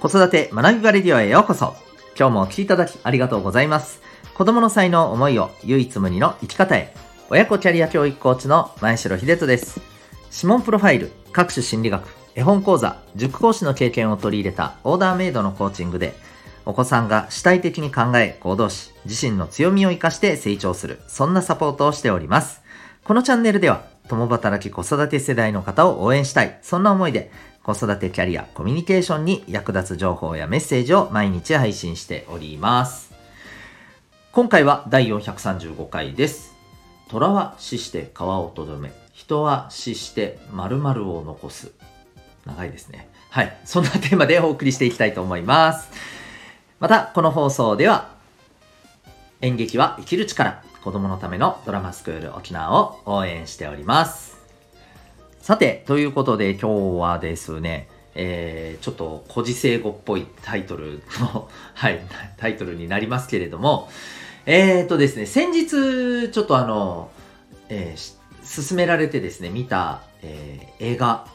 子育て学びバレディオへようこそ。今日もお聴きいただきありがとうございます。子供の才能思いを唯一無二の生き方へ。親子キャリア教育コーチの前城秀人です。指紋プロファイル、各種心理学、絵本講座、塾講師の経験を取り入れたオーダーメイドのコーチングで、お子さんが主体的に考え、行動し、自身の強みを活かして成長する、そんなサポートをしております。このチャンネルでは、共働き子育て世代の方を応援したい、そんな思いで、子育てキャリア、コミュニケーションに役立つ情報やメッセージを毎日配信しております。今回は第435回です。虎は死して川をとどめ、人は死して〇〇を残す。長いですね。はい。そんなテーマでお送りしていきたいと思います。また、この放送では、演劇は生きる力、子供のためのドラマスクール沖縄を応援しております。さて、ということで今日はですね、えー、ちょっと古事成語っぽいタイトルの はい、タイトルになりますけれども、えーとですね、先日、ちょっとあの、えー、進められてですね、見た、えー、映画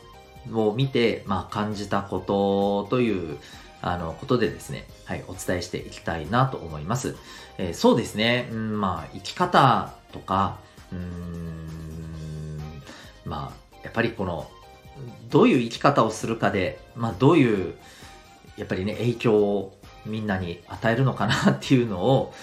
を見て、まあ、感じたことという、あの、ことでですね、はい、お伝えしていきたいなと思います。えー、そうですね、うん、まあ、生き方とか、うん、まあ、やっぱりこの、どういう生き方をするかで、まあ、どういう、やっぱりね、影響をみんなに与えるのかなっていうのを、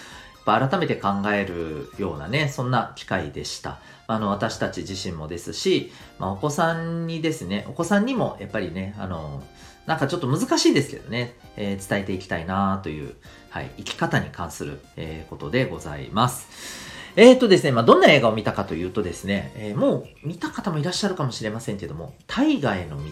やっぱ改めて考えるようなね、そんな機会でした。あの、私たち自身もですし、まあ、お子さんにですね、お子さんにもやっぱりね、あの、なんかちょっと難しいですけどね、えー、伝えていきたいなという、はい、生き方に関する、えー、ことでございます。えっ、ー、とですね、まあ、どんな映画を見たかというとですね、えー、もう見た方もいらっしゃるかもしれませんけども、大河への道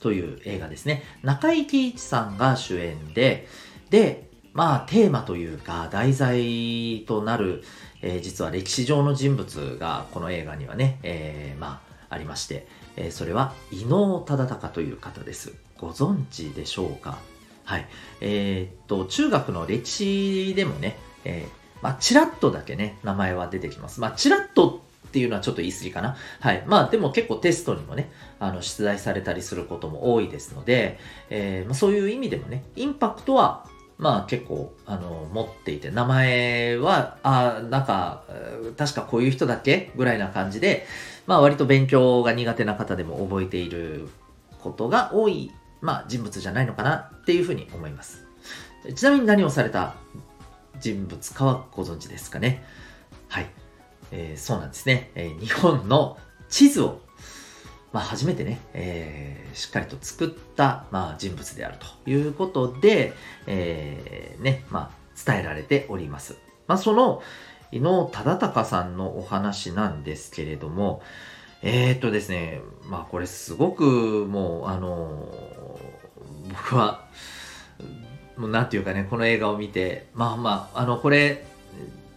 という映画ですね。中井貴一さんが主演で、で、まあ、テーマというか、題材となる、えー、実は歴史上の人物がこの映画にはね、えー、まあ、ありまして、えー、それは伊能忠敬という方です。ご存知でしょうか？はい。えー、っと、中学の歴史でもね、えー、まあ、ちらっとだけね、名前は出てきます。まあ、ちらっとっていうのはちょっと言い過ぎかな。はい。まあ、でも結構テストにもね、あの、出題されたりすることも多いですので、えー、まあ、そういう意味でもね、インパクトはまあ結構、あの、持っていて、名前は、あなんか、確かこういう人だっけぐらいな感じで、まあ割と勉強が苦手な方でも覚えていることが多い、まあ人物じゃないのかなっていうふうに思います。ちなみに何をされた人物かはご存知ですかねはい。えー、そうなんですね、えー、日本の地図をまあ、初めてね、えー、しっかりと作った、まあ、人物であるということで、え、ね、まあ、伝えられております。まあ、その、伊能忠敬さんのお話なんですけれども、えー、っとですね、まあ、これすごくもう、あの、僕は、もうなんていうかね、この映画を見て、まあまあ、あの、これ、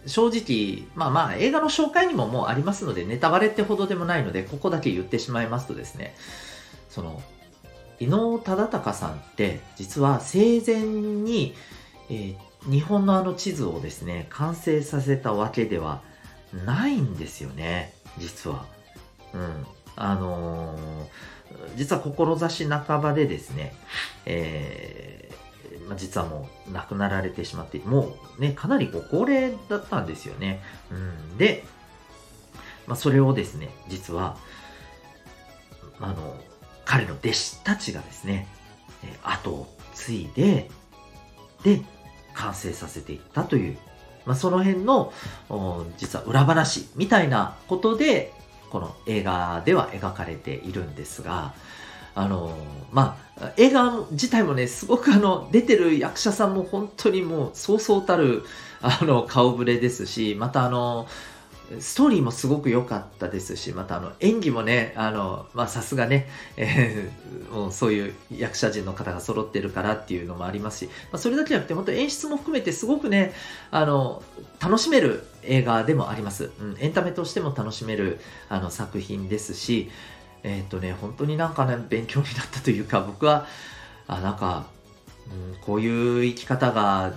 正直、まあまあ映画の紹介にももうありますので、ネタバレってほどでもないので、ここだけ言ってしまいますとですね、その、伊能忠敬さんって、実は生前に、えー、日本のあの地図をですね、完成させたわけではないんですよね、実は。うん。あのー、実は志半ばでですね、えーまあ、実はもう亡くなられてしまって、もうね、かなりご高齢だったんですよね。うん、で、まあ、それをですね、実は、あの、彼の弟子たちがですね、後を継いで、で、完成させていったという、まあ、その辺の、実は裏話みたいなことで、この映画では描かれているんですが、あの、まあ、映画自体もね、すごくあの、出てる役者さんも本当にもう、そうそうたる、あの、顔ぶれですし、またあの、ストーリーもすごく良かったですし、またあの演技もね、あの、まさすがね、えー、もうそういう役者陣の方が揃ってるからっていうのもありますし、まあ、それだけじゃなくて本当演出も含めてすごくね、あの、楽しめる映画でもあります。うん、エンタメとしても楽しめるあの作品ですし、えっ、ー、とね、本当になんかね、勉強になったというか、僕は、あ、なんか、うん、こういう生き方が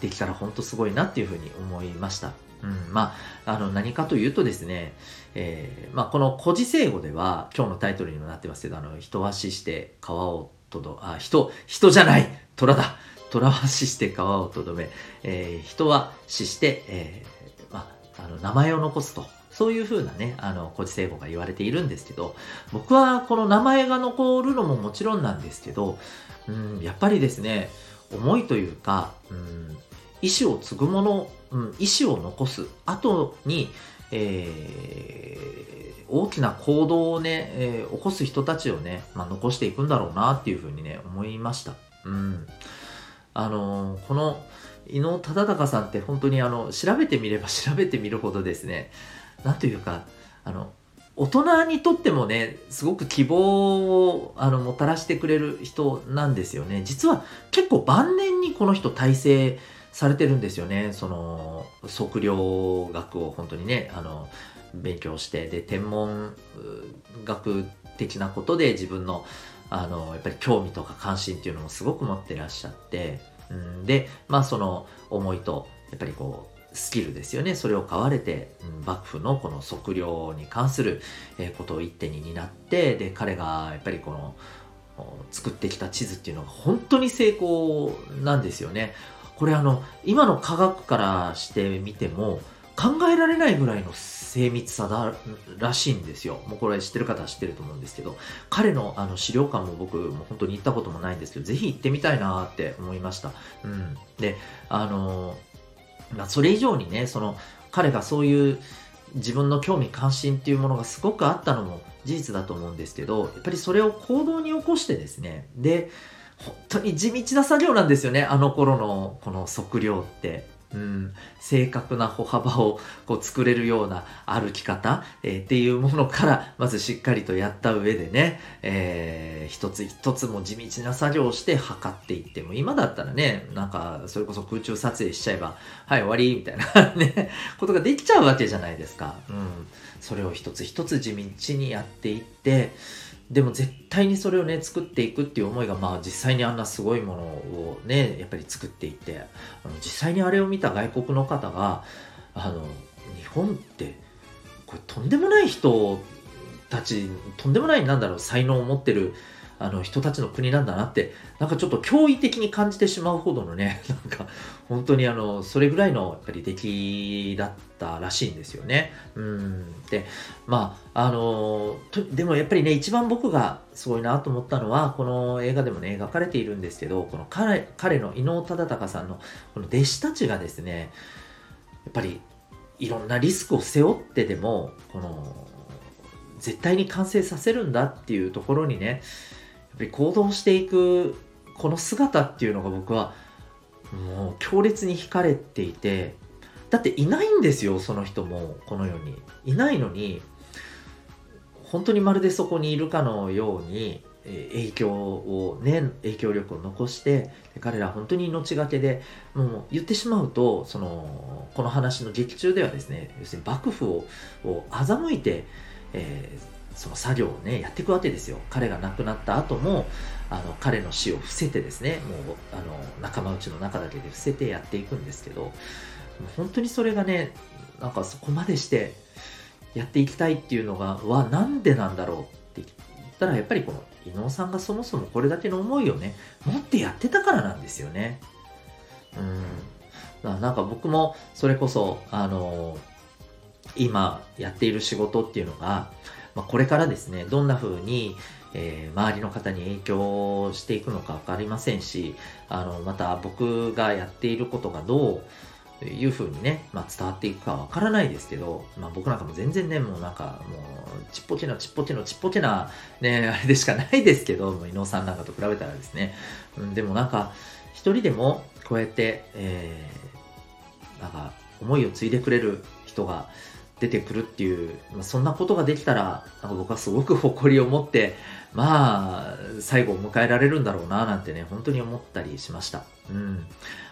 できたら本当すごいなっていうふうに思いました。うん、まあ、あの、何かというとですね、えー、まあ、この古事成語では、今日のタイトルにもなってますけど、あの、人は死して川をとど、あ、人、人じゃない虎だ虎は死して川をとどめ、えー、人は死して、えー、まあ、あの、名前を残すと。そういうふうなね、あの、古事成語が言われているんですけど、僕はこの名前が残るのももちろんなんですけど、うん、やっぱりですね、思いというか、うん、意思を継ぐもの、うん、意思を残す後に、えー、大きな行動をね、えー、起こす人たちをね、まあ、残していくんだろうなっていうふうにね、思いました。うん。あのー、この伊能忠敬さんって本当にあの、調べてみれば調べてみるほどですね、なんというか、あの、大人にとってもね、すごく希望をあのもたらしてくれる人なんですよね。実は結構晩年にこの人体制されてるんですよね。その、測量学を本当にね、あの、勉強して、で、天文学的なことで自分の、あの、やっぱり興味とか関心っていうのもすごく持ってらっしゃって、うん、で、まあその思いと、やっぱりこう、スキルですよね。それを買われて、うん、幕府のこの測量に関する、ことを一手に担って、で、彼がやっぱりこの、作ってきた地図っていうのが本当に成功なんですよね。これあの、今の科学からしてみても、考えられないぐらいの精密さだらしいんですよ。もうこれ知ってる方は知ってると思うんですけど、彼のあの資料館も僕も本当に行ったこともないんですけど、ぜひ行ってみたいなって思いました。うん。で、あの、まあ、それ以上にね、その、彼がそういう自分の興味関心っていうものがすごくあったのも事実だと思うんですけど、やっぱりそれを行動に起こしてですね、で、本当に地道な作業なんですよね、あの頃のこの測量って。うん、正確な歩幅をこう作れるような歩き方、えー、っていうものからまずしっかりとやった上でね、えー、一つ一つも地道な作業をして測っていっても今だったらねなんかそれこそ空中撮影しちゃえばはい終わりみたいなね ことができちゃうわけじゃないですか、うん、それを一つ一つ地道にやっていってでも絶対にそれをね、作っていくっていう思いが、まあ実際にあんなすごいものをね、やっぱり作っていて、あの実際にあれを見た外国の方が、あの、日本って、これとんでもない人たち、とんでもない、なんだろう、才能を持ってる、あの人たちの国なんだなって、なんかちょっと驚異的に感じてしまうほどのね、なんか本当にあの、それぐらいのやっぱり出来だったらしいんですよね。うん。で、まあ、あの、でもやっぱりね、一番僕がすごいなと思ったのは、この映画でもね、描かれているんですけど、この彼、彼の伊能忠敬さんのこの弟子たちがですね、やっぱりいろんなリスクを背負ってでも、この、絶対に完成させるんだっていうところにね、ぱり行動していくこの姿っていうのが僕はもう強烈に惹かれていてだっていないんですよその人もこの世に。いないのに本当にまるでそこにいるかのように影響をね影響力を残して彼ら本当に命がけでもう言ってしまうとそのこの話の劇中ではですね要するに幕府をを欺いて、えーその作業をね、やっていくわけですよ。彼が亡くなった後も、あの、彼の死を伏せてですね、もう、あの、仲間内の中だけで伏せてやっていくんですけど、本当にそれがね、なんかそこまでしてやっていきたいっていうのが、わ、なんでなんだろうって言ったら、やっぱりこの伊能さんがそもそもこれだけの思いをね、持ってやってたからなんですよね。うん。なんか僕もそれこそ、あの、今やっている仕事っていうのが、まあ、これからですね、どんな風に、えー、周りの方に影響していくのか分かりませんし、あの、また僕がやっていることがどういう風にね、まあ、伝わっていくかわからないですけど、まあ、僕なんかも全然ね、もうなんか、もう、ちっぽけなちっぽけなちっぽけな、ね、あれでしかないですけど、伊野さんなんかと比べたらですね、うん、でもなんか、一人でもこうやって、えー、なんか、思いを継いでくれる人が、出てくるっていう、まあ、そんなことができたら、なんか僕はすごく誇りを持って、まあ、最後を迎えられるんだろうな、なんてね、本当に思ったりしました。うん。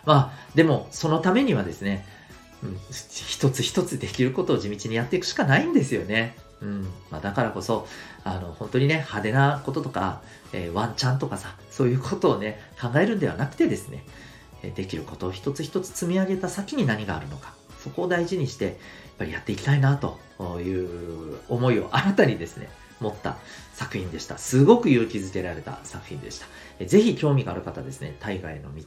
まあ、でも、そのためにはですね、うん、一つ一つできることを地道にやっていくしかないんですよね。うん。まあ、だからこそ、あの、本当にね、派手なこととか、えー、ワンチャンとかさ、そういうことをね、考えるんではなくてですね、できることを一つ一つ積み上げた先に何があるのか。そこを大事にして、やっぱりやっていきたいなという思いを新たにですね、持った作品でした。すごく勇気づけられた作品でした。えぜひ興味がある方ですね、大河への道。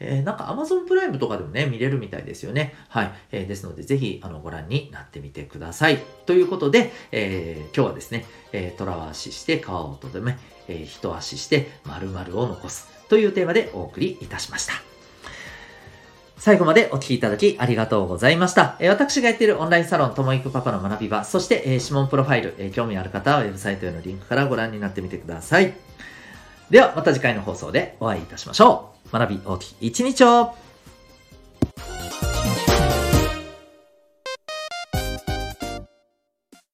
えー、なんか Amazon プライムとかでもね、見れるみたいですよね。はい。えー、ですので、ぜひ、あの、ご覧になってみてください。ということで、えー、今日はですね、えー、虎は足して皮をとどめ、えー、一足して〇〇を残すというテーマでお送りいたしました。最後までお聴きいただきありがとうございました。え私がやっているオンラインサロン、ともいくパパの学び場、そして、え指紋プロファイル、え興味ある方はウェブサイトへのリンクからご覧になってみてください。では、また次回の放送でお会いいたしましょう。学び大きい一日を